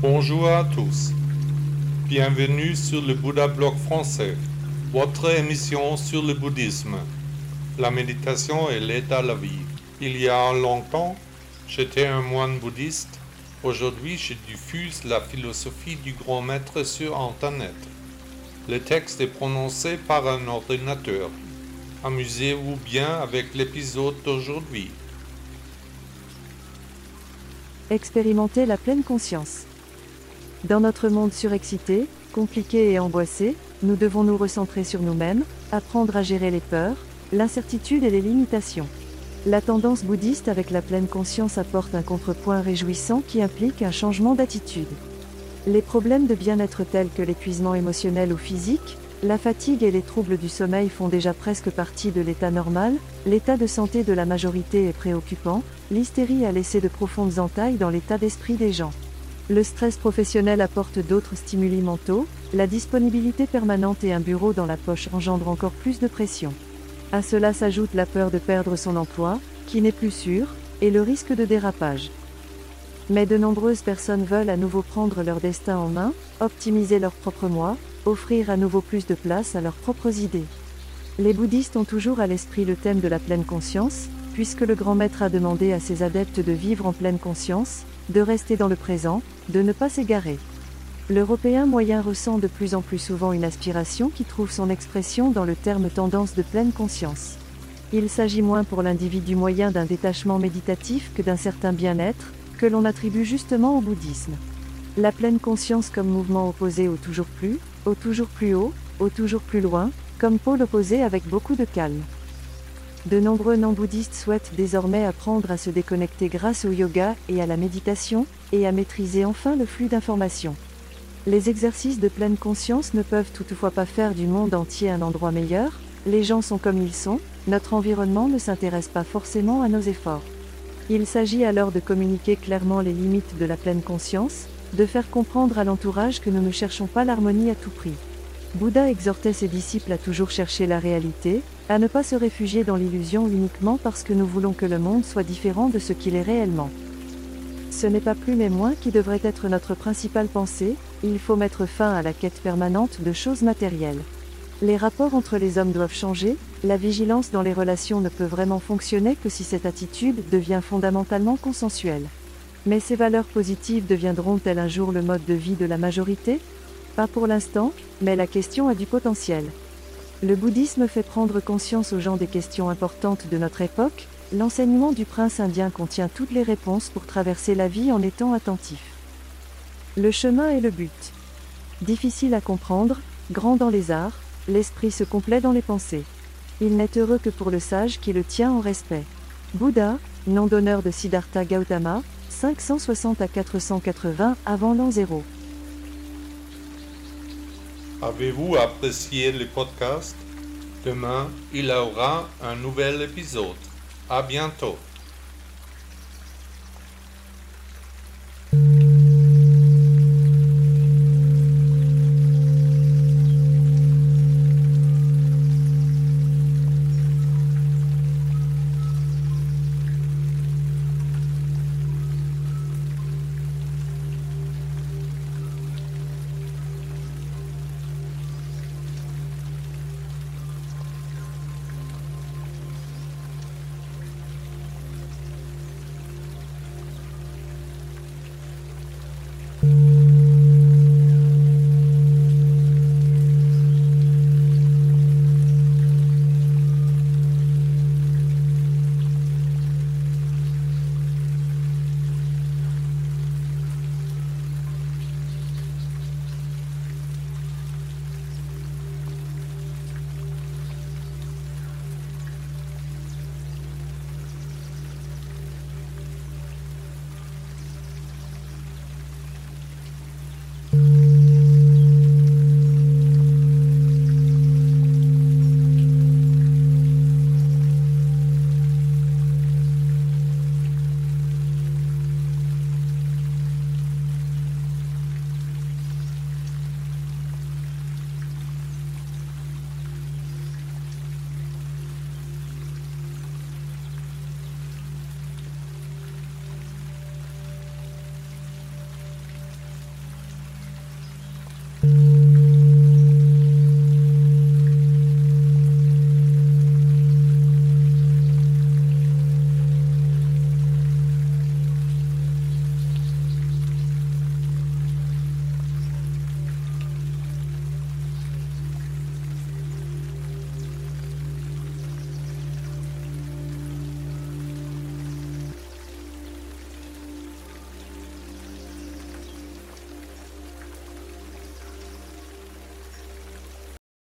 Bonjour à tous. Bienvenue sur le Bouddha Blog français, votre émission sur le bouddhisme, la méditation et l'état de la vie. Il y a longtemps, j'étais un moine bouddhiste. Aujourd'hui, je diffuse la philosophie du grand maître sur Internet. Le texte est prononcé par un ordinateur. Amusez-vous bien avec l'épisode d'aujourd'hui. Expérimenter la pleine conscience. Dans notre monde surexcité, compliqué et angoissé, nous devons nous recentrer sur nous-mêmes, apprendre à gérer les peurs, l'incertitude et les limitations. La tendance bouddhiste avec la pleine conscience apporte un contrepoint réjouissant qui implique un changement d'attitude. Les problèmes de bien-être tels que l'épuisement émotionnel ou physique, la fatigue et les troubles du sommeil font déjà presque partie de l'état normal, l'état de santé de la majorité est préoccupant, l'hystérie a laissé de profondes entailles dans l'état d'esprit des gens. Le stress professionnel apporte d'autres stimuli mentaux, la disponibilité permanente et un bureau dans la poche engendrent encore plus de pression. À cela s'ajoute la peur de perdre son emploi, qui n'est plus sûr, et le risque de dérapage. Mais de nombreuses personnes veulent à nouveau prendre leur destin en main, optimiser leur propre moi, offrir à nouveau plus de place à leurs propres idées. Les bouddhistes ont toujours à l'esprit le thème de la pleine conscience, puisque le grand maître a demandé à ses adeptes de vivre en pleine conscience, de rester dans le présent, de ne pas s'égarer. L'Européen moyen ressent de plus en plus souvent une aspiration qui trouve son expression dans le terme tendance de pleine conscience. Il s'agit moins pour l'individu moyen d'un détachement méditatif que d'un certain bien-être, que l'on attribue justement au bouddhisme. La pleine conscience comme mouvement opposé au toujours plus, au toujours plus haut, au toujours plus loin, comme pôle opposé avec beaucoup de calme. De nombreux non-bouddhistes souhaitent désormais apprendre à se déconnecter grâce au yoga et à la méditation, et à maîtriser enfin le flux d'informations. Les exercices de pleine conscience ne peuvent toutefois pas faire du monde entier un endroit meilleur, les gens sont comme ils sont, notre environnement ne s'intéresse pas forcément à nos efforts. Il s'agit alors de communiquer clairement les limites de la pleine conscience, de faire comprendre à l'entourage que nous ne cherchons pas l'harmonie à tout prix. Bouddha exhortait ses disciples à toujours chercher la réalité, à ne pas se réfugier dans l'illusion uniquement parce que nous voulons que le monde soit différent de ce qu'il est réellement. Ce n'est pas plus mais moins qui devrait être notre principale pensée, il faut mettre fin à la quête permanente de choses matérielles. Les rapports entre les hommes doivent changer, la vigilance dans les relations ne peut vraiment fonctionner que si cette attitude devient fondamentalement consensuelle. Mais ces valeurs positives deviendront-elles un jour le mode de vie de la majorité? Pas pour l'instant, mais la question a du potentiel. Le bouddhisme fait prendre conscience aux gens des questions importantes de notre époque, l'enseignement du prince indien contient toutes les réponses pour traverser la vie en étant attentif. Le chemin est le but. Difficile à comprendre, grand dans les arts, l'esprit se complaît dans les pensées. Il n'est heureux que pour le sage qui le tient en respect. Bouddha, nom d'honneur de Siddhartha Gautama, 560 à 480 avant l'an 0. Avez-vous apprécié le podcast? Demain, il aura un nouvel épisode. À bientôt.